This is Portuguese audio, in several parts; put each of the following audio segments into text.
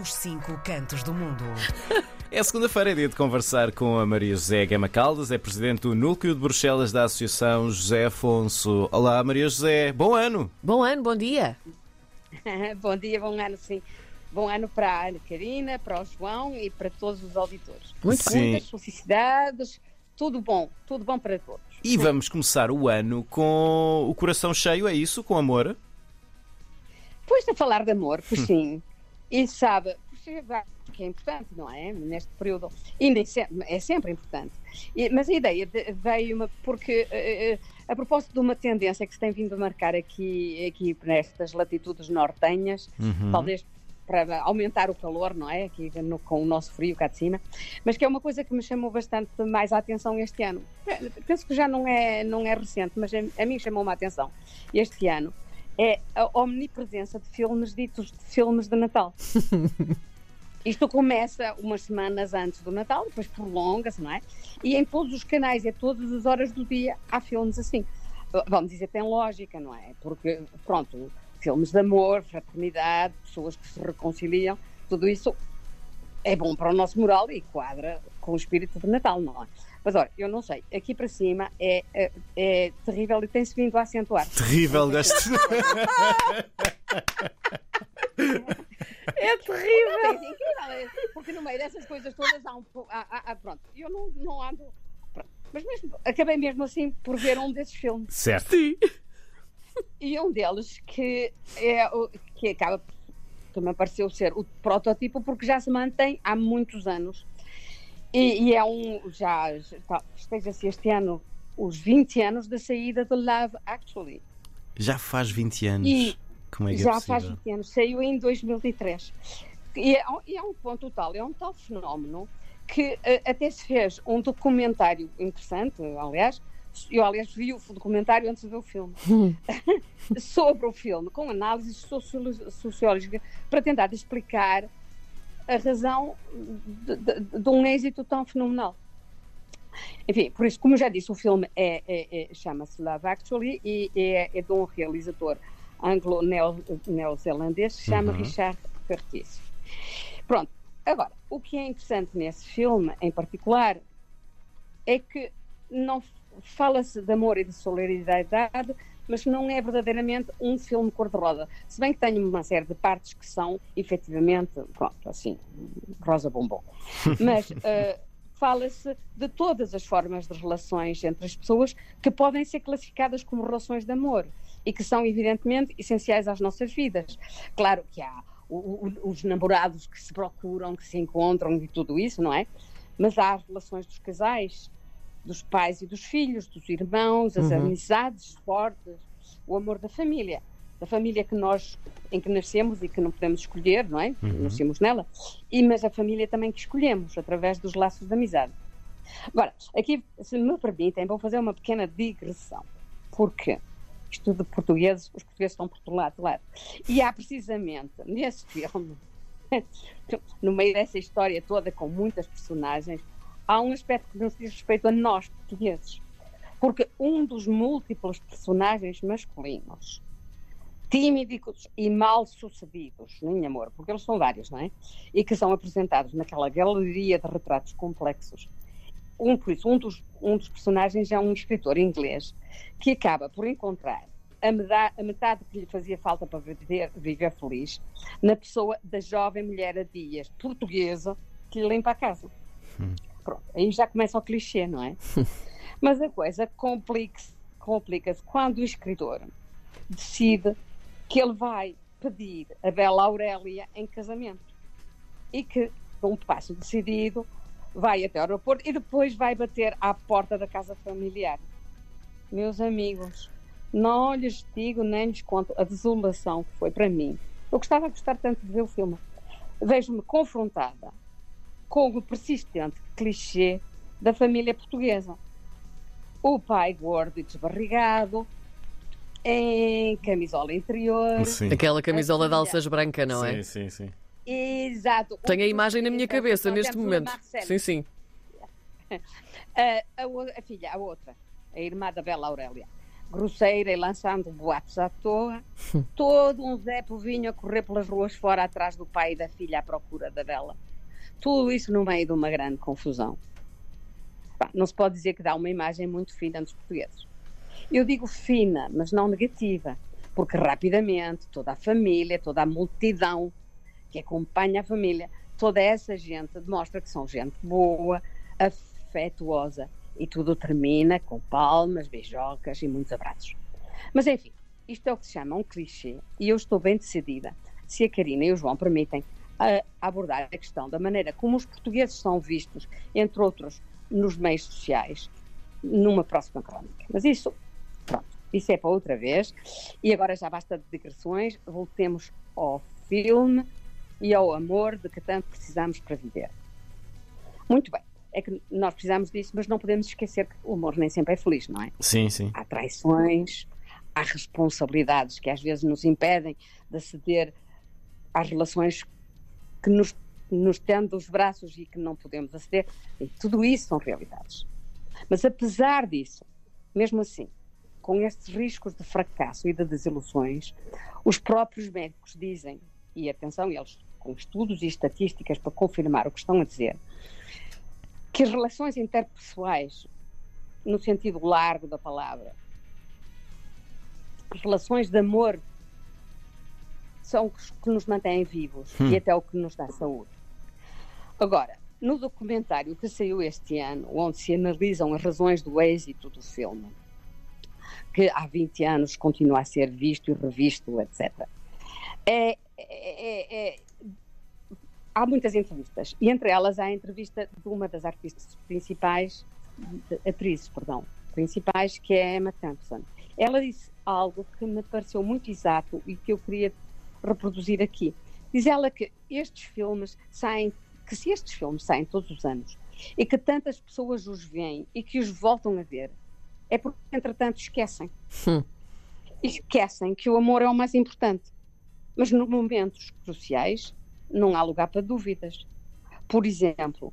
dos cinco cantos do mundo. É segunda-feira, é dia de conversar com a Maria José Gama Caldas, é presidente do Núcleo de Bruxelas da Associação José Afonso. Olá, Maria José, bom ano! Bom ano, bom dia. bom dia, bom ano, sim. Bom ano para a Ana Karina, para o João e para todos os auditores. Muito sim. Muitas felicidades, tudo bom, tudo bom para todos. E vamos começar o ano com o coração cheio, é isso? Com amor? Pois a falar de amor, pois sim. E sabe, que é importante, não é? Neste período. E é sempre importante. Mas a ideia veio-me porque, uh, a propósito de uma tendência que se tem vindo a marcar aqui, aqui nestas latitudes nortenhas, uhum. talvez para aumentar o calor, não é? Aqui no, com o nosso frio cá de cima, mas que é uma coisa que me chamou bastante mais a atenção este ano. Penso que já não é, não é recente, mas a, a mim chamou-me a atenção este ano é a omnipresença de filmes ditos de filmes de Natal. Isto começa umas semanas antes do Natal, depois prolonga-se, não é? E em todos os canais, a todas as horas do dia, há filmes assim. Vamos dizer, tem lógica, não é? Porque, pronto, filmes de amor, fraternidade, pessoas que se reconciliam, tudo isso é bom para o nosso moral e quadra com o espírito de Natal, não é? Mas olha, eu não sei, aqui para cima é, é, é terrível e tem-se vindo a acentuar. Terrível, gosto. é terrível. É incrível, porque no meio dessas coisas todas há um. Há, há, pronto, eu não, não ando. Pronto. Mas mesmo, acabei mesmo assim por ver um desses filmes. Certo. Sim. E um deles que, é, que acaba que me pareceu ser o protótipo porque já se mantém há muitos anos e, e é um, já, já esteja-se este ano os 20 anos da saída do Love Actually. Já faz 20 anos. E Como é que é já é faz 20 anos, saiu em 2003. E é, e é um ponto tal, é um tal fenómeno que uh, até se fez um documentário interessante, aliás, eu aliás vi o documentário antes de ver o filme, sobre o filme, com análises sociológicas para tentar explicar a razão de, de, de, um êxito tão fenomenal. Enfim, por isso, como eu já disse, o filme é, é, é chama-se Love Actually e é, é de um realizador anglo-neozelandês que se chama uhum. Richard Curtis. Pronto, agora, o que é interessante nesse filme em particular é que não fala-se de amor e de solidariedade, mas não é verdadeiramente um filme cor-de-rosa. Se bem que tem uma série de partes que são, efetivamente, pronto, assim, rosa bombom. Mas uh, fala-se de todas as formas de relações entre as pessoas que podem ser classificadas como relações de amor e que são, evidentemente, essenciais às nossas vidas. Claro que há o, o, os namorados que se procuram, que se encontram e tudo isso, não é? Mas há as relações dos casais, dos pais e dos filhos, dos irmãos, as uhum. amizades fortes, o amor da família, da família que nós em que nascemos e que não podemos escolher, não é? Uhum. Nascemos nela, e mas a família também que escolhemos através dos laços de amizade. Agora, aqui, se me permitem, vou fazer uma pequena digressão, porque isto de portugueses, os portugueses estão por todo lado, claro. E há precisamente nesse filme, no meio dessa história toda com muitas personagens, há um aspecto que nos diz respeito a nós, portugueses. Porque um dos múltiplos personagens masculinos, tímidos e mal sucedidos, nem amor, porque eles são vários, não é? E que são apresentados naquela galeria de retratos complexos. Um, por isso, um dos, um dos personagens é um escritor inglês que acaba por encontrar a metade, a metade que lhe fazia falta para viver, viver feliz na pessoa da jovem mulher a dias portuguesa que lhe limpa a casa. Hum. Pronto, aí já começa o clichê, não é? Mas a coisa complica-se complica quando o escritor decide que ele vai pedir a Bela Aurélia em casamento e que, com um passo decidido, vai até o aeroporto e depois vai bater à porta da casa familiar. Meus amigos, não lhes digo nem lhes conto a desolação que foi para mim. Eu gostava de gostar tanto de ver o filme. Vejo-me confrontada com o persistente clichê da família portuguesa. O pai gordo e desbarrigado, em camisola interior. Sim. Aquela camisola de alças branca, não é? Sim, sim, sim. Exato. Tenho a imagem na minha cabeça neste momento. Sim, sim. A, a, a, filha, a outra, a irmã da Bela Aurélia. grosseira e lançando boatos à toa. Todo um Zé Povinho a correr pelas ruas fora atrás do pai e da filha à procura da vela. Tudo isso no meio de uma grande confusão. Não se pode dizer que dá uma imagem muito fina dos portugueses. Eu digo fina, mas não negativa, porque rapidamente toda a família, toda a multidão que acompanha a família, toda essa gente demonstra que são gente boa, afetuosa e tudo termina com palmas, beijocas e muitos abraços. Mas enfim, isto é o que se chama um clichê e eu estou bem decidida, se a Karina e o João permitem, a abordar a questão da maneira como os portugueses são vistos, entre outros, nos meios sociais, numa próxima crónica. Mas isso, pronto, isso é para outra vez. E agora já basta de digressões, voltemos ao filme e ao amor de que tanto precisamos para viver. Muito bem é que nós precisamos disso, mas não podemos esquecer que o amor nem sempre é feliz, não é? Sim, sim. Há traições, há responsabilidades que às vezes nos impedem de aceder às relações que nos, nos os braços e que não podemos aceder. E tudo isso são realidades. Mas apesar disso, mesmo assim, com estes riscos de fracasso e de desilusões, os próprios médicos dizem, e atenção, eles com estudos e estatísticas para confirmar o que estão a dizer, que as relações interpessoais, no sentido largo da palavra, as relações de amor são os que nos mantêm vivos hum. e até o que nos dá saúde. Agora, no documentário que saiu este ano, onde se analisam as razões do êxito do filme, que há 20 anos continua a ser visto e revisto, etc., é, é, é, é há muitas entrevistas e entre elas há a entrevista de uma das artistas principais, atrizes, perdão, principais, que é Emma Thompson. Ela disse algo que me pareceu muito exato e que eu queria reproduzir aqui. Diz ela que estes filmes saem, que se estes filmes saem todos os anos e que tantas pessoas os veem e que os voltam a ver, é porque entretanto esquecem. Hum. Esquecem que o amor é o mais importante. Mas nos momentos cruciais não há lugar para dúvidas. Por exemplo,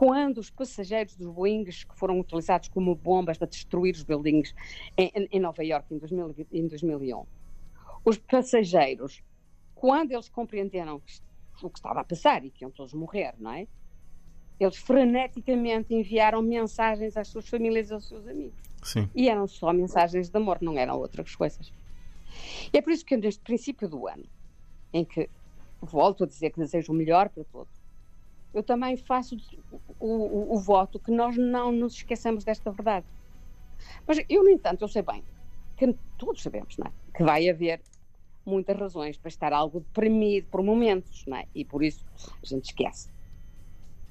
quando os passageiros dos Boeings que foram utilizados como bombas para destruir os buildings em, em Nova York em, 2000, em 2001, os passageiros, quando eles compreenderam o que estava a passar e que iam todos morrer, não é? Eles freneticamente enviaram mensagens às suas famílias e aos seus amigos. Sim. E eram só mensagens de amor, não eram outras coisas. E é por isso que neste princípio do ano, em que volto a dizer que desejo o melhor para todos. Eu também faço o, o, o, voto que nós não nos esqueçamos desta verdade. Mas eu, no entanto, eu sei bem que todos sabemos não é? que vai haver muitas razões para estar algo deprimido por momentos, não é? e por isso a gente esquece.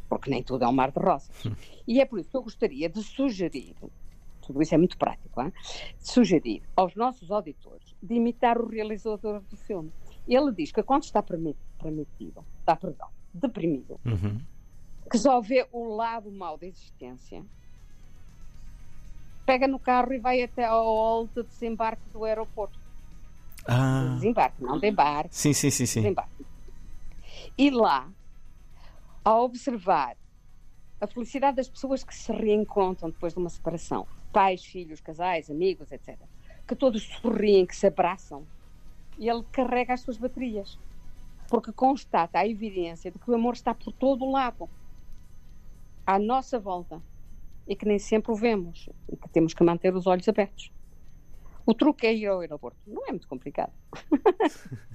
Porque nem tudo é um mar de rosas. E é por isso que eu gostaria de sugerir, tudo isso é muito prático, hein? de sugerir aos nossos auditores de imitar o realizador do filme. Ele diz que quando está permitido, está, perdão, deprimido, uhum. que só vê o lado mau da existência, pega no carro e vai até ao hall de desembarque do aeroporto. Ah. Desembarque, não de embarque. Sim, sim, sim, sim. Desembarque. E lá, a observar a felicidade das pessoas que se reencontram depois de uma separação, pais, filhos, casais, amigos, etc., que todos sorriem, que se abraçam, e ele carrega as suas baterias. Porque constata a evidência de que o amor está por todo o lado, à nossa volta, e que nem sempre o vemos, e que temos que manter os olhos abertos. O truque é ir ao aeroporto. Não é muito complicado.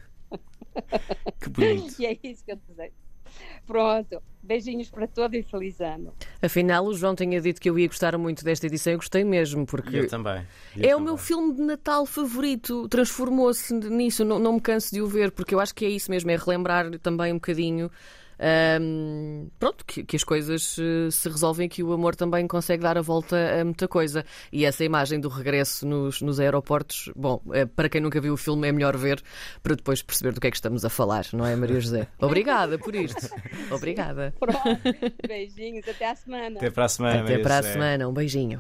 Que bonito. E é isso que eu desejo. Pronto, beijinhos para todos e feliz ano. Afinal, o João tinha dito que eu ia gostar muito desta edição e gostei mesmo, porque. Eu também. Eu é também. o meu filme de Natal favorito, transformou-se nisso, não, não me canso de o ver, porque eu acho que é isso mesmo, é relembrar também um bocadinho um, pronto, que, que, as coisas uh, se resolvem, que o amor também consegue dar a volta a muita coisa. E essa imagem do regresso nos, nos aeroportos, bom, uh, para quem nunca viu o filme é melhor ver para depois perceber do que é que estamos a falar, não é, Maria José? Obrigada por isto. Obrigada. Pronto, beijinhos, até à semana. Até para a semana. Até Maria para José. a semana, um beijinho.